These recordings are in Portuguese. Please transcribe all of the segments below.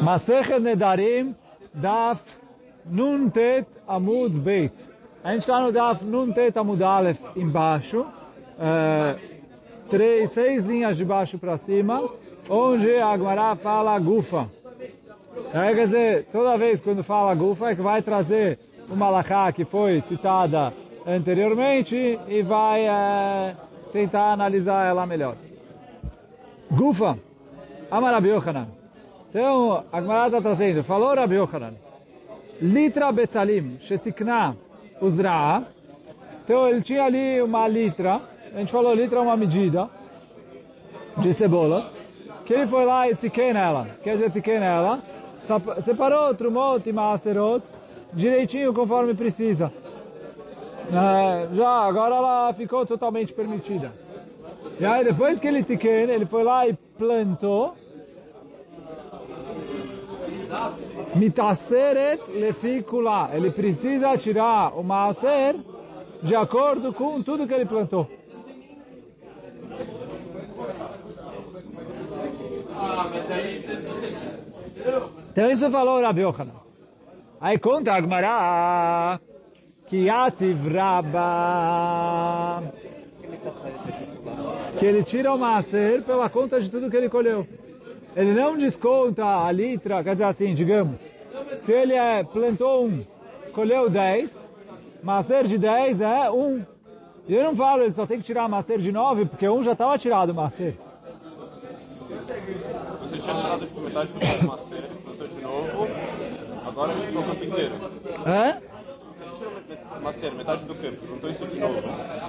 Masechet Nedarim, Daf Nuntet Amud Beit. A gente está no Daf Nuntet Amud Aleph embaixo, uh, três, seis linhas de baixo para cima, onde a Agmará fala Gufa. É, quer dizer, toda vez quando fala Gufa é que vai trazer uma Laká que foi citada anteriormente e vai uh, tentar analisar ela melhor. Gufa, Amar Rabi Yochanan. Então, a Gemara está trazendo, falou Rabi Yochanan, litra betzalim, shetikna uzra'a. Então, ele tinha ali uma litra, a gente falou litra é uma medida de cebolas, que ele foi lá e tiquei nela. Quer dizer, tiquei nela, separou trumot e maaserot, direitinho conforme precisa. É, já, agora ela ficou totalmente permitida. E aí, depois que ele tiquei, ele foi lá e plantou, Mitaseret lefikula. Ele precisa tirar o maaser de acordo com tudo que ele plantou. Então isso falou Rabi. Aí conta Agmará que Yativ Rabba que ele tira o maaser pela conta de tudo que ele colheu ele não desconta a litra, quer dizer assim, digamos, se ele é, plantou um, colheu 10, macer de 10 é um. E eu não falo, ele só tem que tirar macer de 9, porque um já estava tirado macer. Você tinha tirado de metade do macer, plantou de novo, agora ele tirou o campo inteiro. Hã? Tirou macer, metade do campo, plantou isso de novo.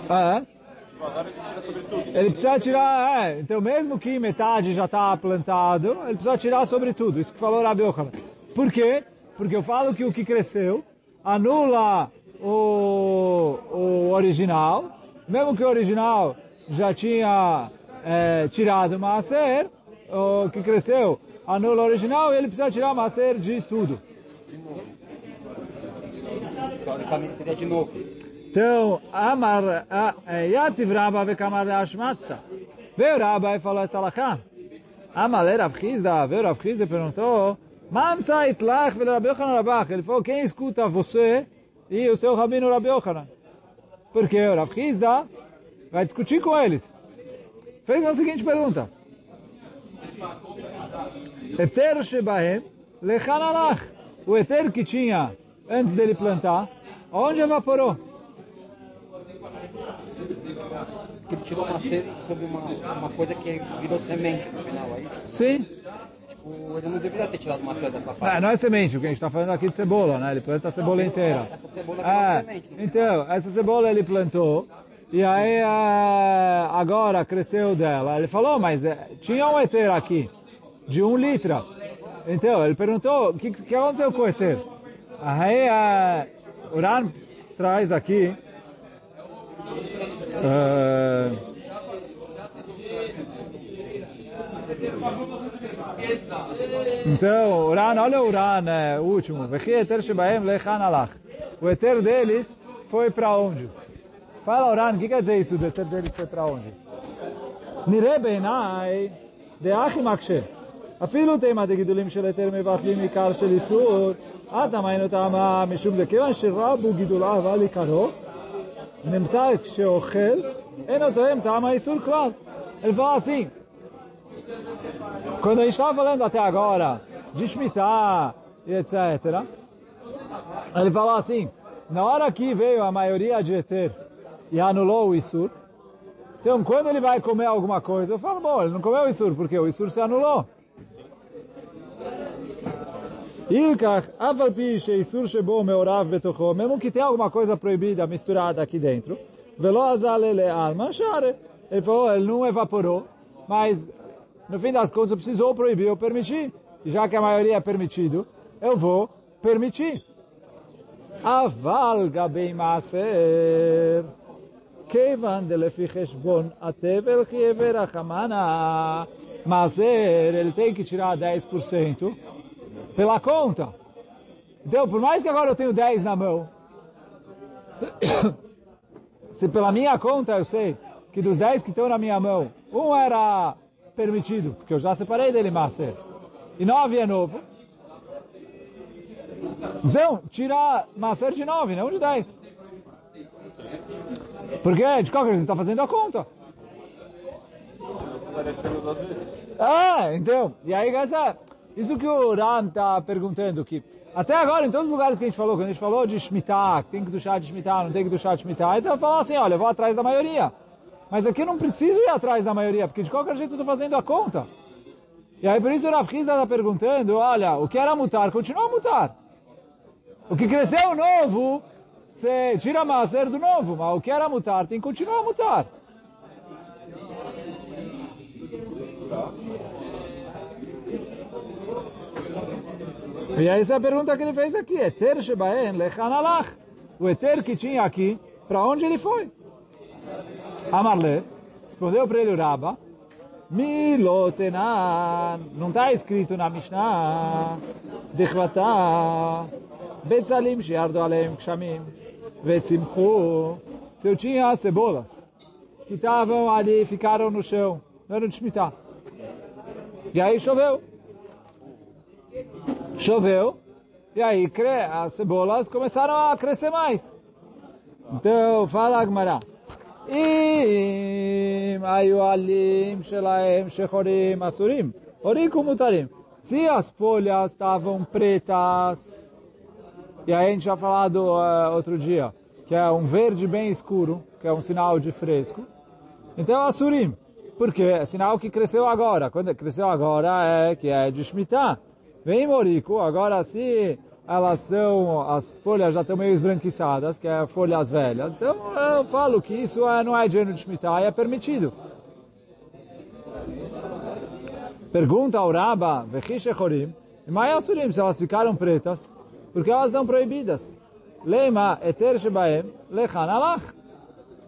É? Agora ele tira sobre tudo. Ele precisa tirar, é, então mesmo que metade já está plantado, ele precisa tirar sobre tudo. Isso que falou Rabi Yochanan. Por quê? Porque eu falo que o que cresceu anula o, o original, mesmo que o original já tinha é, tirado Maser, o que cresceu anula o original e ele precisa tirar Maser de tudo. De novo. Teoricamente seria de novo. Então, Amar, Yativ Rabba vekamar de Ashmatza. Veio Rabba e falou essa alahá. Amar le Rav Chizda, veio Rav Chizda perguntou, Mamsa itlach vel Rabi Yochanan Rabach. Ele falou, quem escuta você e o seu rabino Rabi Yochanan? Porque o Rav Chizda vai discutir com eles. Fez a seguinte pergunta. Eter shebahem lechan alach. O eter que tinha antes dele plantar, onde evaporou? Porque ele tirou uma série sobre uma, uma coisa que virou semente no final, é isso? Sim. Tipo, ele não deveria ter tirado uma série dessa Ah, parte. não é semente, o que a gente está falando aqui de cebola, né? Ele planta a cebola inteira. Essa, essa cebola Ah, semente. então, essa cebola ele plantou, e aí ah, agora cresceu dela. Ele falou, mas eh, tinha um eter aqui, de um litro. Então, ele perguntou, o que, que aconteceu com o eter? Aí ah, o Ran traz aqui, ah, Então, o Uran, olha o Uran, é, o último. Vechi eter shebaem lechan alach. O eter deles foi para onde? Fala, Uran, o que quer dizer isso? O eter deles foi para onde? נראה בעיניי דאחי מקשה. אפילו תימא דגידולים של היתר מבטלים עיקר של איסור, עד אמיינו טעמה משום דכיוון שרבו גידוליו על עיקרו, נמצא כשאוכל, אינו תואם טעם האיסור כלל. Ele fala assim, quando a gente estava falando até agora de Shemitah e etc., ele falou assim, na hora que veio a maioria de Eter e anulou o Isur, então quando ele vai comer alguma coisa, eu falo, bom, ele não comeu o Isur, porque o Isur se anulou. Ilkach, afalpi sheisur shebo meorav betocho, mesmo que tenha alguma coisa proibida misturada aqui dentro, velo azalele alma share. Ele falou, ele não evaporou, mas no fim das contas precisou proibir, eu permiti. E já que a maioria é permitido, eu vou permitir. Aval gabei maser. כיוון דלפי חשבון התבל חייבי רחמנה, maser, ele tem que tirar 10% pela conta. Então, por mais que agora eu tenho 10 na mão, se pela minha conta eu sei que dos 10 que estão na minha mão, um era permitido, porque eu já separei dele maser, e 9 é novo, Então, tira Maser de 9, não de 10. Porque, de qualquer jeito, você está fazendo a conta. Vezes. Ah, então, e aí essa, isso que o Ran está perguntando aqui. Até agora, em todos os lugares que a gente falou, quando a gente falou de Shemitah, tem que duchar de Shemitah, não tem que duchar de Shemitah, então vai falar assim, olha, eu vou atrás da maioria. Mas aqui eu não preciso ir atrás da maioria, porque de qualquer jeito eu estou fazendo a conta. E aí por isso o Rav está perguntando, olha, o que era mutar, continua a mutar. O que cresceu novo, você tira a do novo, mas o que era mutar tem que continuar a mutar. E essa é a pergunta que ele fez aqui. Eter Shebaen Lechan Alach. O Eter que tinha aqui, para onde ele foi? Amarle, respondeu para ele o Rabba, Milotenan, não está escrito na Mishnah, Dechlatá, Betzalim Shiardo Aleim Kshamim, Vetzimchu, se eu tinha cebolas, que estavam ali, ficaram no chão, não era de Shemitah. E aí choveu. Choveu, e aí as cebolas começaram a crescer mais. Então, fala Agmará. אם היו עלים שלהם שחורים אסורים, הוריקו מותרים. Se as folhas estavam pretas, e aí a gente já falado uh, outro dia, que é um verde bem escuro, que é um sinal de fresco, então é asurim, porque é sinal que cresceu agora. Quando cresceu agora é que é de Shemitah. Vem morico, agora se elas são, as folhas já estão meio esbranquiçadas, que é folhas velhas. Então eu falo que isso é, não é ano de Shemitah, é permitido. Pergunta ao Rabba, Vechishe Chorim, Asurim, se elas ficaram pretas, porque elas estão proibidas. Leima eter shebaem lechan alach.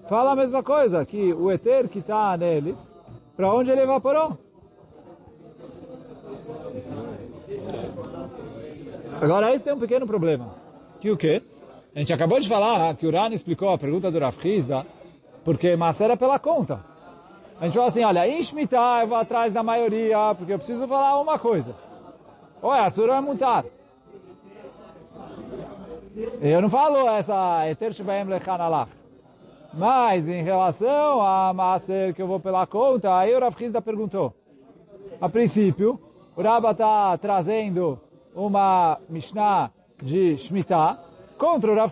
Fala a mesma coisa, que o eter que está neles, para onde ele evaporou? Agora, esse tem um pequeno problema. Que o quê? A gente acabou de falar que o Rani explicou a pergunta do Rav Hizda, porque Maser é pela conta. A gente falou assim, olha, em Shemitah eu vou atrás da maioria, porque eu preciso falar uma coisa. Olha, a Surah é mutar. Eu não falo essa Eter Shebaem Lechanalach. Mas em relação a Maser que eu vou pela conta, aí o Rav Hizda perguntou. A princípio, o Rabba está trazendo uma Mishnah de Shemitah contra o Rav.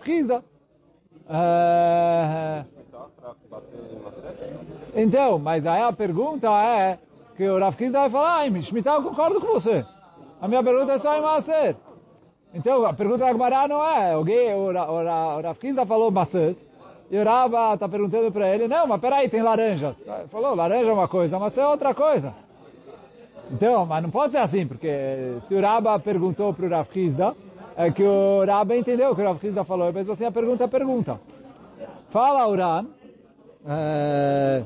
É... Então, mas aí a pergunta é que o Rav vai falar, ah, Shemitah eu concordo com você. A minha pergunta é só em Maser. Então, a pergunta da Gemara não é, alguém, o, o, o Rav falou maçãs, e o Rabba está perguntando para ele, não, mas peraí, tem laranjas. Ele falou, laranja é uma coisa, maçã é outra coisa. Então, mas não pode ser assim, porque se o Rabba perguntou para o Rav Hizda, é que o Rabba entendeu o que o Rav Hizda falou, mas assim a pergunta é pergunta. Fala, Uran. É...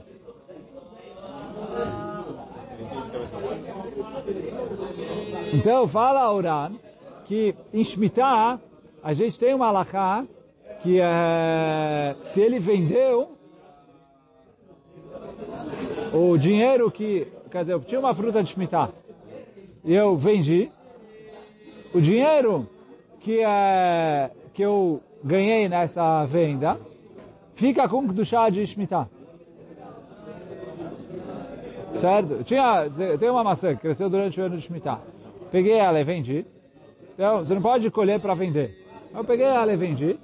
Então, fala, Uran, que em Shemitah a gente tem uma alahá que é, se ele vendeu o dinheiro que quer dizer, eu tinha uma fruta de Shemitah e eu vendi, o dinheiro que, é, que eu ganhei nessa venda fica com do chá de Shemitah. Certo? Tinha, tem uma maçã que cresceu durante o ano de Shemitah. Peguei ela e vendi. Então, você não pode colher para vender. Eu peguei ela e vendi.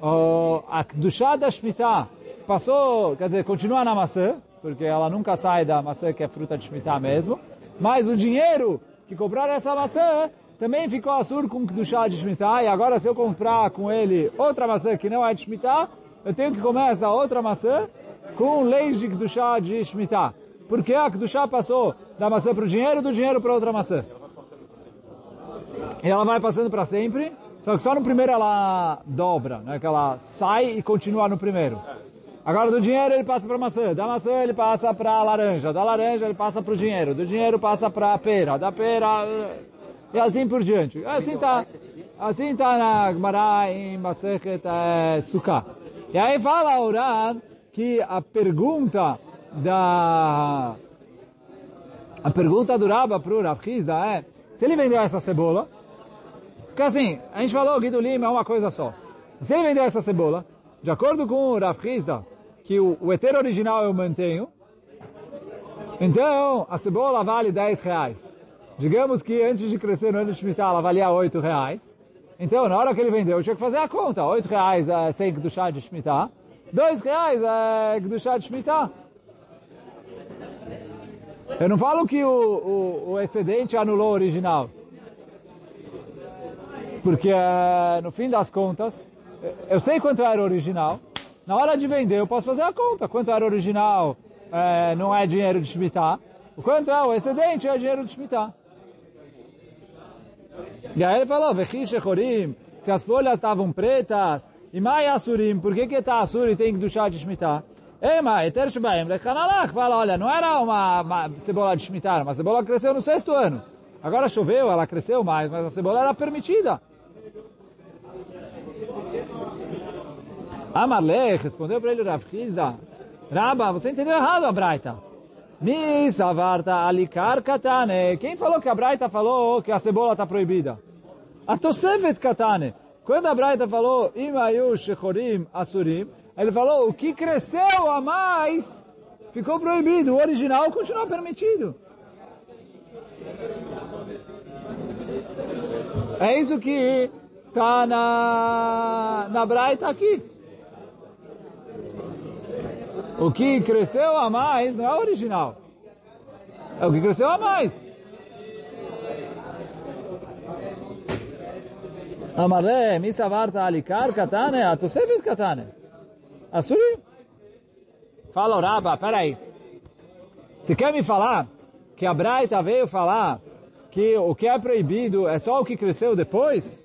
O, a do chá da Shemitah passou, quer dizer, continua na maçã, porque ela nunca sai da maçã que é fruta de Shemitah mesmo. Mas o dinheiro que compraram essa maçã também ficou assur com do chá de Shemitah. E agora se eu comprar com ele outra maçã que não é de Shemitah, eu tenho que comer essa outra maçã com leis de chá de Shemitah. Porque a chá passou da maçã para o dinheiro, do dinheiro para outra maçã. E ela vai passando para sempre, só que só no primeiro ela dobra, né? Que ela sai e continua no primeiro. Agora do dinheiro ele passa para maçã, da maçã ele passa para laranja, da laranja ele passa para o dinheiro, do dinheiro passa para a pera, da pera e assim por diante. Assim tá, assim tá na Gemara em Masechet é, Sukkah. E aí fala Oran que a pergunta da a pergunta do Rabba para o Rav é se ele vendeu essa cebola Porque assim, a gente falou que Guidulim é uma coisa só. Se ele vendeu essa cebola, de acordo com o Rav Hizda, que o, o heter original eu mantenho, então a cebola vale 10 reais. Digamos que antes de crescer no ano de Shemitah ela valia 8 reais. Então, na hora que ele vendeu, eu tinha que fazer a conta. 8 reais é sem chá de Shemitah. 2 reais é chá de Shemitah. Eu não falo que o, o, o excedente anulou o original. Porque, eh, no fim das contas, eu sei quanto era o original. Na hora de vender, eu posso fazer a conta. Quanto era original é, não é dinheiro de Shemitah. O quanto é o excedente é dinheiro de Shemitah. E aí ele falou, se as folhas estavam pretas, e mai asurim, por que que está asur e tem que duchar de Shemitah? Ema, eter shbaim, lechanalach, fala, olha, não era uma, uma cebola de Shemitah, uma cebola cresceu no sexto ano. Agora choveu, ela cresceu mais, mas a cebola era permitida. Amalek respondeu para ele Rav Raba, você entendeu errado a Braita. Mi savarta alikar katane. Quem falou que a Braita falou que a cebola está proibida? A Tosefet katane. Quando a Braita falou imayu shechorim asurim, ele falou o que cresceu a mais ficou proibido. O original continua permitido. É isso que está na, na Braita aqui. O que cresceu a mais não é original. É o que cresceu a mais. Amaré, misavarta alikar katane, atosefes katane. Assuri. Fala, Raba, peraí. Você quer me falar que a Braita veio falar que o que é proibido é só o que cresceu depois?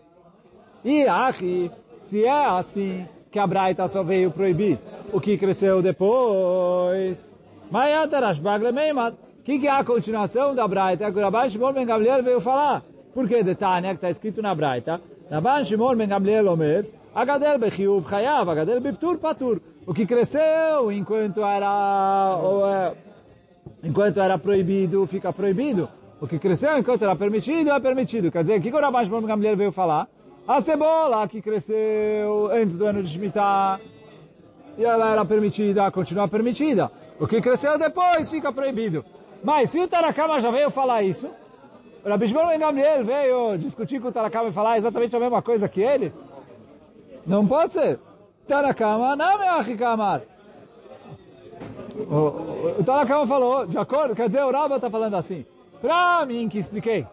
E, achi, se é assim, que a Braita só veio proibir o que cresceu depois. O que, que é a continuação da Braita? É que o Rabban Shimon Ben Gamliel veio falar. Por que detalhe que está escrito na Braita? Rabban Shimon Ben Gamliel Omer, Agadel Bechiuv Chayav, Agadel Biptur Patur. O que cresceu enquanto era, ou, é, enquanto era proibido, fica proibido. O que cresceu enquanto era permitido, é permitido. Quer dizer, o que o Rabban Shimon Ben Gamliel veio falar? A cebola que cresceu antes do ano de Shemitah, e ela era permitida, continua permitida. O que cresceu depois fica proibido. Mas se o Tarakama já veio falar isso, o Rabi Shimon Gamliel veio discutir com o Tarakama e falar exatamente a mesma coisa que ele, não pode ser. Tarakama não é Achikamar. O, o Tanakama falou, de acordo, quer dizer, o Rabba está falando assim. Para mim que expliquei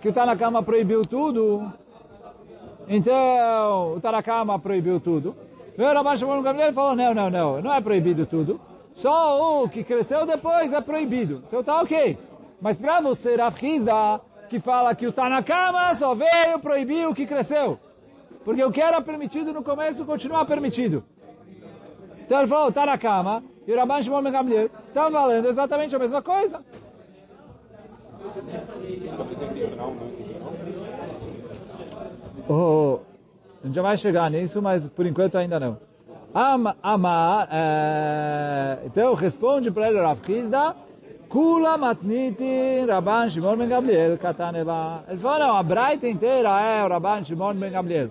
que o Tanakama proibiu tudo, então, o Tarakama proibiu tudo. O Rabban Shimon Gamliel falou, não, não, não, não é proibido tudo. Só o que cresceu depois é proibido. Então tá ok. Mas para você, Rav que fala que o Tanakama só veio proibir o que cresceu. Porque o que era permitido no começo continua permitido. Então ele falou, Tanakama e o Rabban Shimon Gamliel estão valendo exatamente a mesma coisa. Oh, a gente vai chegar nisso, mas por enquanto ainda não. Am, amar, é, então responde para ele Rav Hizda, Kula matniti Rabban Shimon ben Gamliel katanela. Ele falou, não, a Braita inteira é o Rabban Shimon ben Gamliel.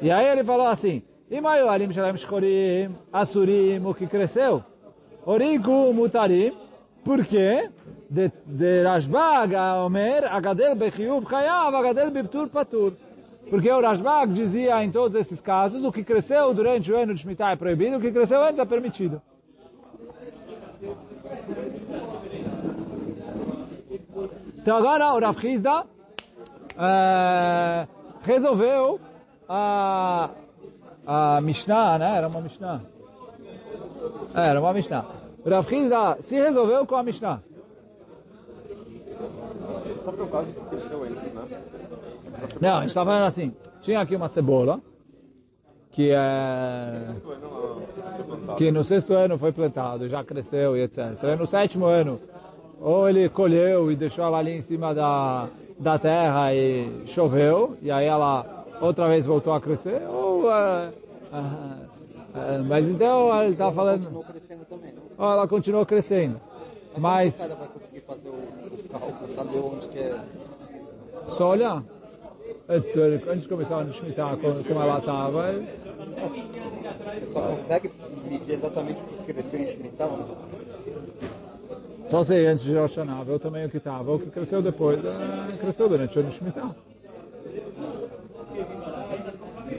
E aí ele falou assim, Imayu alim shalem shkorim, asurim, o que cresceu, oriku mutarim, por quê? De, de Rashbag, Omer, agadel bechiyuv chayav, agadel biptur patur. Porque o Rashbag dizia em todos esses casos, o que cresceu durante o ano de Shemitah é proibido, o que cresceu antes é permitido. Então agora o Rav Hizda uh, resolveu a, a Mishnah, né? Era uma Mishnah. É, era uma Mishnah. O Rav Hizda se resolveu com a Mishnah. Só por causa que cresceu antes, né? Não, a gente está falando assim. Tinha aqui uma cebola, que é... Que no sexto ano foi plantado, já cresceu e etc. No sétimo ano, ou ele colheu e deixou ela ali em cima da, da terra e choveu, e aí ela outra vez voltou a crescer, ou... Uh, uh, uh, mas então ele está falando... Continuou crescendo também? Ou ela continuou crescendo. Mas... É... Só olhar antes de começar a Shemitah, como, como ela estava, Você só consegue medir exatamente o que cresceu em Shemitah? ou não? só sei antes de Rosh Hashanah, ver também o que estava, o que cresceu depois, eh, cresceu durante o ano de Shemitah.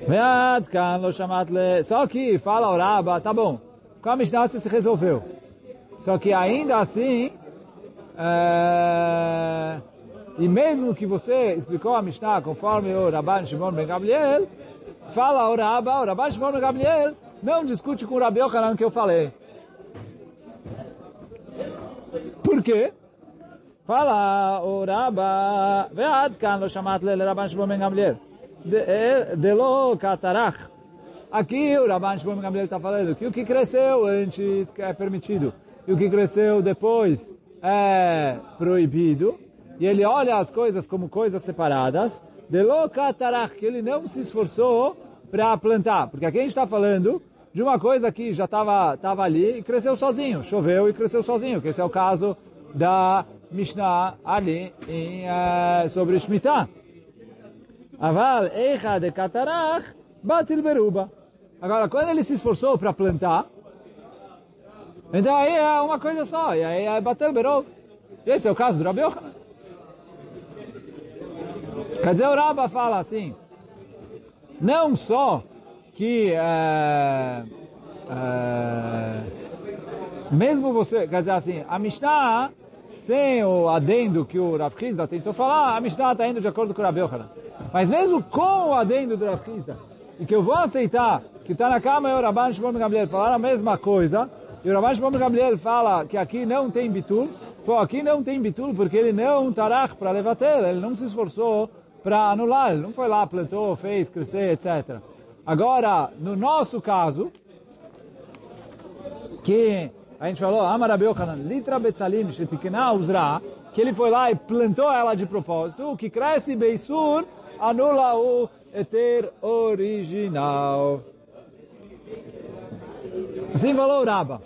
ועד כאן לא שמעת ל... Só que fala o Raba, tá bom, com a Mishnah você se resolveu. Só que ainda assim, eh, e mesmo que você explicou a Mishnah conforme o Rabban Shimon Ben Gabriel, fala o Rabba, o Rabban Shimon Ben Gabriel, não discute com o Rabi Ochanan que eu falei. Por quê? Fala o Rabba, ve'ad kan lo shamat le Rabban Shimon Ben Gabriel. De é, lo katarach. Aqui o Rabban Shimon Ben Gabriel está falando que o que cresceu antes é permitido e o que cresceu depois é proibido. E ele olha as coisas como coisas separadas. Delo katarach, que ele não se esforçou para plantar. Porque aqui a gente está falando de uma coisa que já estava tava ali e cresceu sozinho. Choveu e cresceu sozinho. Que esse é o caso da Mishnah ali em, eh, sobre Shemitah. Aval eicha de katarach batil beruba. Agora, quando ele se esforçou para plantar, então aí é uma coisa só, e aí é batel beruba. Esse é o caso do Rabi. Quer dizer, o Rabba fala assim, não só que é, é, mesmo você, quer dizer assim, a Mishnah, sem o adendo que o Rav tentou falar, a Mishnah está indo de acordo com o Rabi Yochanan. Mas mesmo com o adendo do Rav e que eu vou aceitar que está na cama e o Rabban Shimon Gamliel falaram a mesma coisa, e o Rabban Shimon Gamliel fala que aqui não tem bitul, pô, aqui não tem bitul porque ele não tarach para levater, ele não se esforçou para anular, ele não foi lá, plantou, fez, crescer, etc. Agora, no nosso caso, que a gente falou, Amar Rabi Yochanan, litra betzalim shetikna uzra, que ele foi lá e plantou ela de propósito, o que cresce beisur anula o eter original. Assim falou Raba.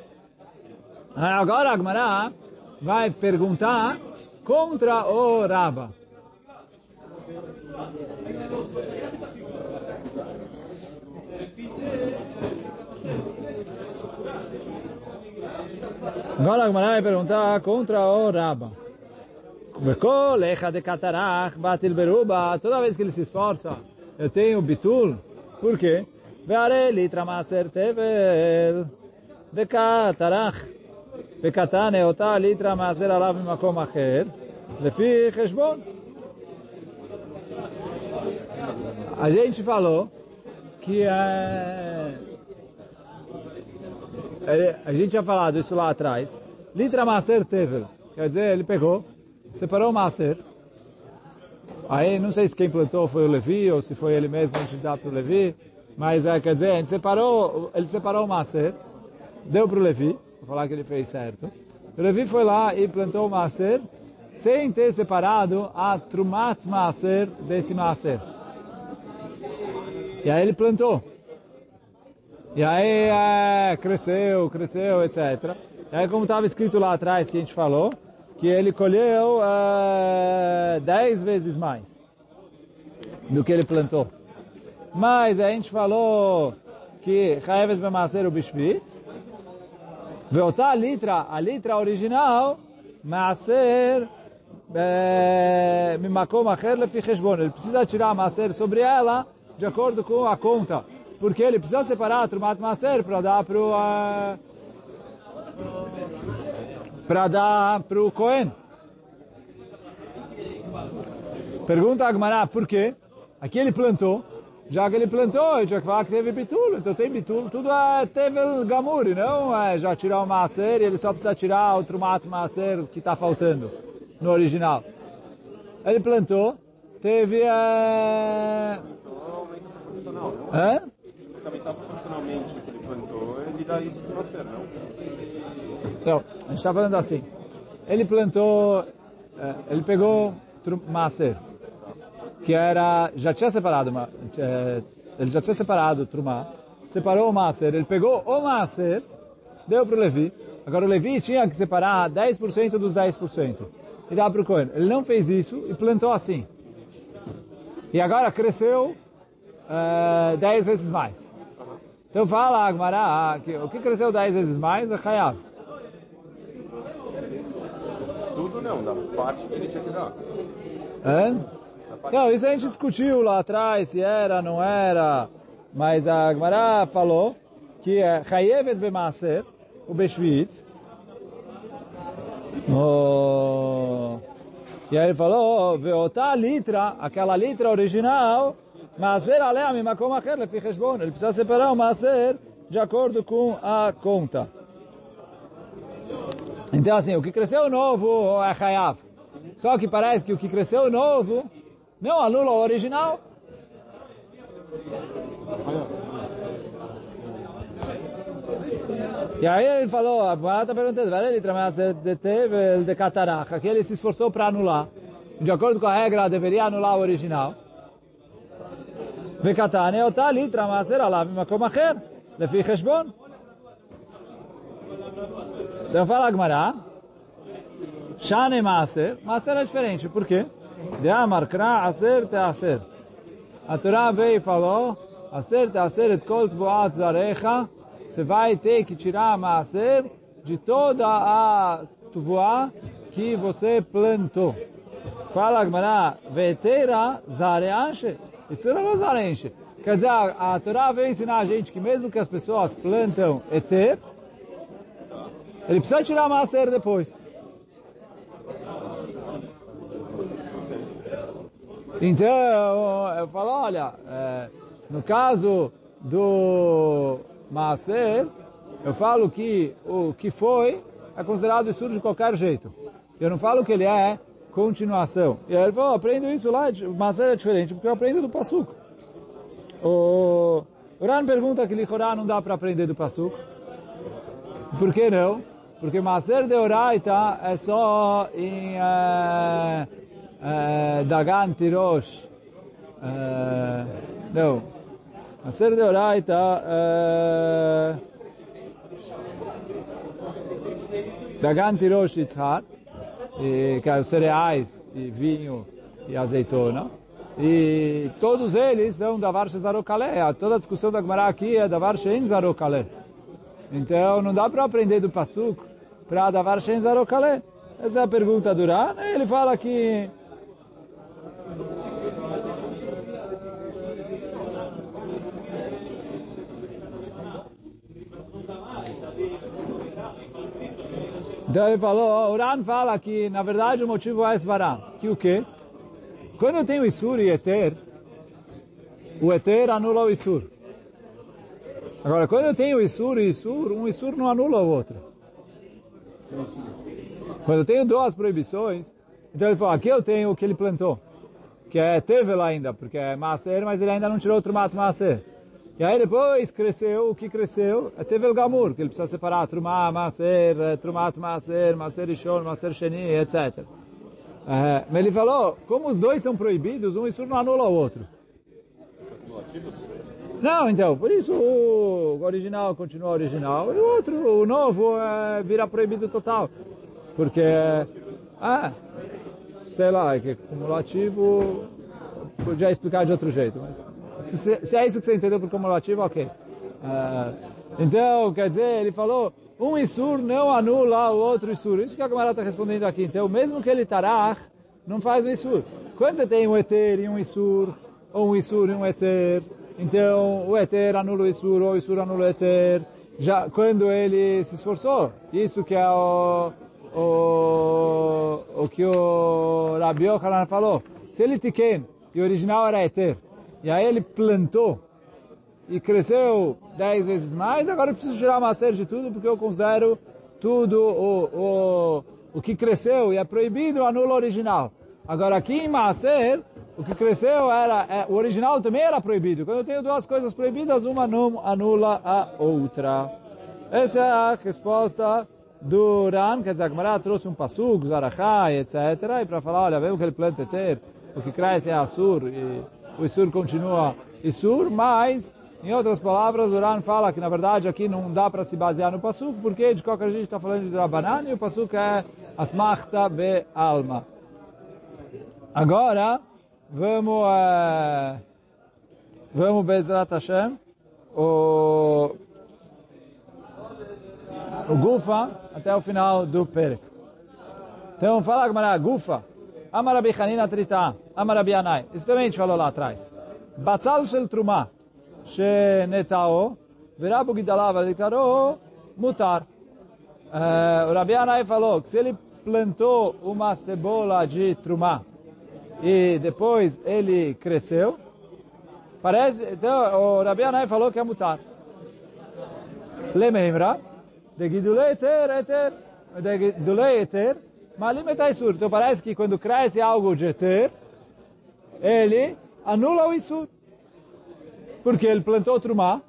Agora a Gemara vai perguntar contra o Raba. Agora a vai perguntar contra o Raba. de Catarach, Batil Beruba, toda vez que ele se esforça, eu tenho Bitul. Por quê? litra maser Tevel de Catarach. Vekatane Otá Litra Maser Alav Makom Acher. Lefi Cheshbon. A gente falou que é... A gente tinha falado isso lá atrás. Litra Maser Tevel. Quer dizer, ele pegou, separou o Maser. Aí, não sei se quem plantou foi o Levi, ou se foi ele mesmo de dar para o Levi. Mas, é, quer dizer, gente separou, ele separou o Maser, deu para o Levi, vou falar que ele fez certo. O Levi foi lá e plantou o Maser, sem ter separado a Trumat Maaser desse Maaser. E aí ele plantou. E aí é, cresceu, cresceu, etc. E aí como estava escrito lá atrás que a gente falou, que ele colheu é, dez vezes mais do que ele plantou. Mas a gente falou que Chayevet Bemaser o Bishvit, Veotá a litra, a litra original, Maser ele precisa tirar Maser sobre ela de acordo com a conta. Porque ele precisa separar a Trumat Maser para dar para o... Uh, para dar para o Cohen. Pergunta a Gmará, por quê? Aqui ele plantou, já que ele plantou, ele tinha que falar que teve bitulo, então tem bitulo, tudo é tevel gamuri, não é já tirar o macer e ele só precisa tirar outro mato macer que está faltando no original. Ele plantou, teve... Não? Hã? Ele dá isso para? Então, a gente está falando assim. Ele plantou, é, ele pegou macer, que era, já tinha separado, é, ele já tinha separado trumá, separou o macer, ele pegou o macer, deu para o Levi, agora o Levi tinha que separar 10% dos 10%, e dá para o Cohen. Ele não fez isso e plantou assim. e agora cresceu uh, dez vezes mais. Então fala Agmará que o que cresceu dez vezes mais é Hayav. Tudo não, da parte que ele tinha que dar. Hã? Não, isso a gente discutiu lá atrás, se era, não era, mas a Agmará falou que é Chayevet Bemaser, o Beshvit, oh, e aí ele falou, Veotá litra, aquela litra original, Maser alea mimakom acher lefi cheshbon, ele precisa separar o Maser de acordo com a conta. Então assim, o que cresceu novo é Chayav. Só que parece que o que cresceu novo não anula o original. E aí ele falou, a Gemara está perguntando, ele trabalha de teve de cataraca, que ele se esforçou para anular. De acordo com a regra, deveria anular o original. וקטן אותה ליטרה מעשר עליו ממקום אחר, לפי חשבון. Então fala a Gemara, Shane Maaser, Maaser é diferente, por quê? De Amar Kra Aser Te Aser. A Torá veio e falou, Aser Te você vai ter que tirar Maaser de toda a tvoa que você plantou. Fala a Gemara, Veteira Zareanche, isso não é Zareanche. Quer dizer, a, a Torá veio ensinar a gente que mesmo que as pessoas plantam Eter, ele precisa tirar Maaser depois. Então, eu falo, olha, é, no caso do Maaser, eu falo que o que foi é considerado estudo de qualquer jeito. Eu não falo que ele é continuação. E aí ele falou, aprendo isso lá, Maaser é diferente, porque eu aprendo do Passuco. O Uran pergunta que Lichorá não dá para aprender do Passuco. Por que não? Porque Maaser de Oraita é só em uh, uh, Dagan Tirosh. Uh, não. Maaser de Oraita uh, Dagan Tirosh Yitzhak, que é os cereais e vinho e azeitona. E todos eles são Davar Shezarokale. Toda a discussão da Gemara aqui é Davar Shein Zarokale. Então não dá para aprender do Passuco para Davar Shen Zarokale? Essa é a pergunta do Ran. Ele fala que Então ele falou, o Ran fala que na verdade o motivo é Svará. Que o quê? Quando eu tenho Isur e Eter, o Eter anula o Isur. Agora, quando eu tenho Isur e Isur, um Isur não anula o outro. Quando eu tenho duas proibições, então ele falou, aqui eu tenho o que ele plantou, que é Tevel ainda, porque é Maser, mas ele ainda não tirou outro mato Maser. E aí depois cresceu, o que cresceu é Tevel Gamur, que ele precisa separar Trumá, Maser, Trumat Maser, Maser Ishon, Maser Sheni, etc. É, mas ele falou, como os dois são proibidos, um Isur não anula o outro. Não, então, por isso o original continua original e o outro, o novo, é, vira proibido total. Porque, ah, sei lá, é que cumulativo podia explicar de outro jeito, mas se, se é isso que você entendeu por cumulativo, ok. Uh, então, quer dizer, ele falou, um Isur não anula o outro Isur. Isso que a camarada está respondendo aqui. Então, mesmo que ele tarach, não faz o Isur. Quando você tem um Eter e um Isur, ou um Isur e um Eter, então o Eter anula o Isur, ou o Isur anula o Eter, já quando ele se esforçou. Isso que é o, o, o que o Rabi Yochanan falou. Se ele tiken, e o original era Eter, e aí ele plantou, e cresceu dez vezes mais, agora eu preciso tirar uma série de tudo, porque eu considero tudo o, o, o que cresceu e é proibido anula o original. Agora aqui em Maaser, o que cresceu era, é, o original também era proibido. Quando eu tenho duas coisas proibidas, uma não anula a outra. Essa é a resposta do Ran, quer dizer, a Gemara trouxe um passuco, Zarachá, etc. E para falar, olha, vemos que ele planta ter, o que cresce é Assur, e o Isur continua Isur, mas, em outras palavras, o Ran fala que, na verdade, aqui não dá para se basear no passuco, porque de qualquer jeito está falando de Rabanan, e o passuco é Asmachta be Alma. Agora, vamos, uh, vamos Bezrat Hashem, o, o Gufa até o final do Perek. Então fala Agmará, Gufa, Amarabi Hanina Trita, Amarabi Anai. Isso também a gente falou lá atrás. Batzal Shel Truma, Shenetao, Verabu Gidalav Alikaro, Mutar. Uh, o Rabi Anai falou que se ele plantou uma cebola de Trumá e depois ele cresceu, parece, então o Rabi Anai falou que é mutar. Lemembra, de Gidulei Eter, Eter, de Gidulei Eter, Malim Etaisur. Então parece que quando cresce algo de Eter, ele anula o Isur. Porque ele plantou Trumá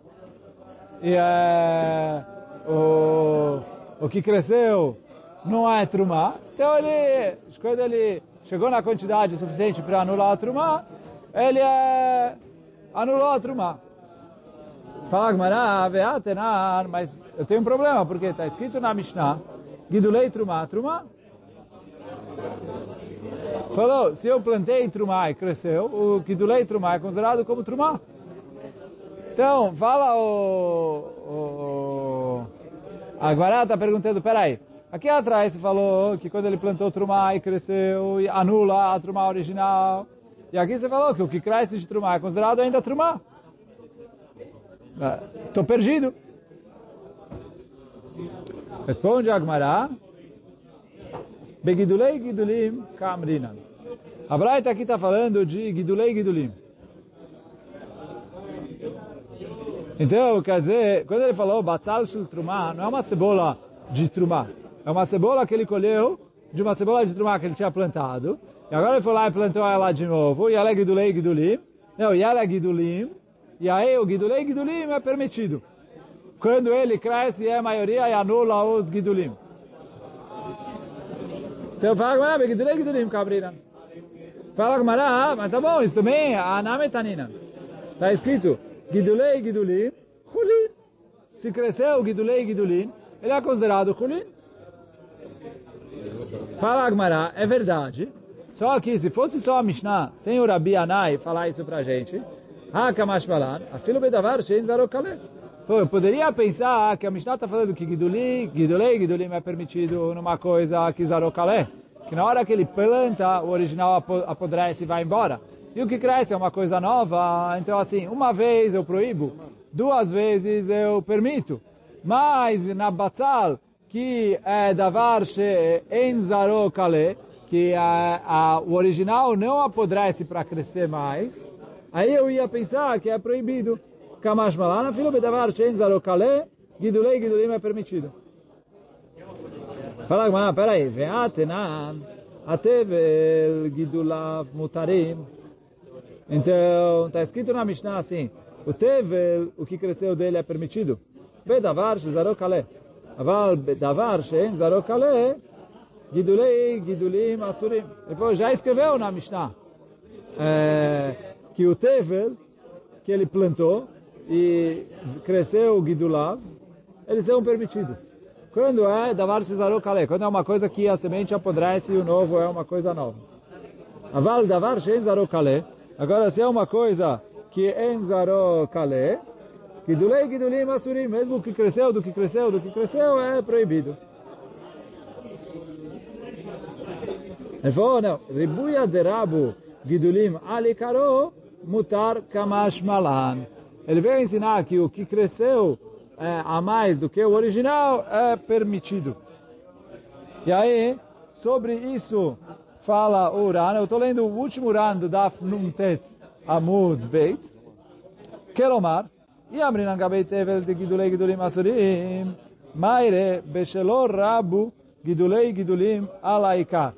e é, o, o que cresceu não é Trumá. Então ele, quando ele chegou na quantidade suficiente para anular a Trumá, ele é, anulou a Trumá. Fala Gmará, mas eu tenho um problema, porque está escrito na Mishnah, Gidulei Trumá, Trumá. Falou, se eu plantei Trumá e cresceu, o Gidulei Trumá é considerado como Trumá. Então, fala o... o a Gmará está perguntando, peraí, aqui atrás você falou que quando ele plantou Trumá e cresceu, e anula a Trumá original. E aqui você falou que o que cresce de Trumá é considerado ainda Trumá. Estou perdido. Responde Agmará. Begidulei Gidulim Kamrinan. A Braita aqui está falando de Gidulei Gidulim. Então, quer dizer, quando ele falou Batzal Shul Trumá, não é uma cebola de Trumá. É uma cebola que ele colheu de uma cebola de Trumá que ele tinha plantado. E agora ele foi lá e plantou ela de novo. E ela é Gidulei Gidulim. Não, e ela é Gidulim. E aí o Gidulei Gidulim é permitido. Quando ele cresce, é a maioria e anula os Gidulim. Então fala Gmará, Gidulei Gidulim, cabrina. Fala Gmará, mas tá bom, isso também é Anametanina. Está escrito Gidulei Gidulim, Hulin. Se cresceu Gidulei Gidulim, ele é considerado Hulin. Fala Gmará, é verdade. Só que se fosse só a Mishnah, sem o Rabi Anai falar isso pra gente, Hakamash Balan, afilo bedavar shein zarokale. Eu poderia pensar que a Mishnah está falando que Giduli, Gidulei, Gidulim é permitido numa coisa que zarokale, que na hora que ele planta, o original apodrece e vai embora. E o que cresce é uma coisa nova, então assim, uma vez eu proíbo, duas vezes eu permito. Mas na Batzal, que é davar shein zarokale, que a, a, o original não apodrece para crescer mais, aí eu ia pensar que é proibido. Kamash malana, filo bedavar shen zarokale, gidulei gidulim é permitido. Fala, mas peraí, ve'atenan, atevel gidulav mutarim. Então, está escrito na Mishnah assim, o tevel, o que cresceu dele é permitido. Bedavar zarokale. Aval bedavar shen zarokale, Gidulei, Gidulim, Asurim. Ele já escreveu na Mishnah é, que o Tevel, que ele plantou e cresceu o Gidulav, eles são permitidos. Quando é Davar Cesaro Kale, quando é uma coisa que a semente apodrece e o novo é uma coisa nova. Aval Davar Shenzaro Kale, agora se é uma coisa que é Enzaro Kale, Gidulei, Gidulim, Asurim, mesmo que cresceu, do que cresceu, do que cresceu, é proibido. Ele falou, não, Ribuya de Rabu Gidulim Alikaro Mutar Kamash Malan. Ele veio ensinar que o que cresceu é, a mais do que o original é permitido. E aí, sobre isso fala o Ran, eu estou lendo o último Ran do Daf Numtet Amud Beit, Kelomar, Yamrinan Gabei Tevel de Gidulei Gidulim Asurim, Maire Bechelor Rabu Gidulei Gidulim Alaikar.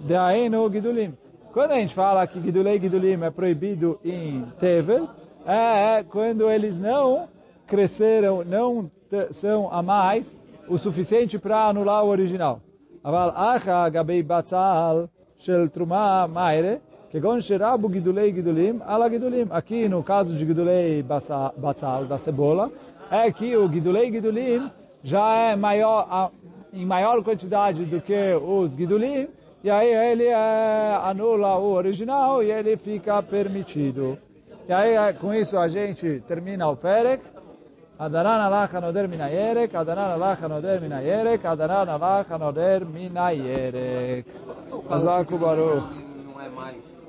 Daí no Gidulim. Quando a gente fala que Gidulei Gidulim é proibido em Tevel, é quando eles não cresceram, não são a mais o suficiente para anular o original. Aval acha gabei batzal shel truma maire, gon sherabu gidulei gidulim ala gidulim. Aqui no caso de gidulei batzal, da cebola, é que o gidulei gidulim já é maior, em maior quantidade do que os gidulim, e aí ele é, anula o original e ele fica permitido. E aí é, com isso a gente termina o Perek. Adaran alach anoder minayerek, Adaran alach anoder minayerek, Adaran alach anoder minayerek. Que Baruch. não é mais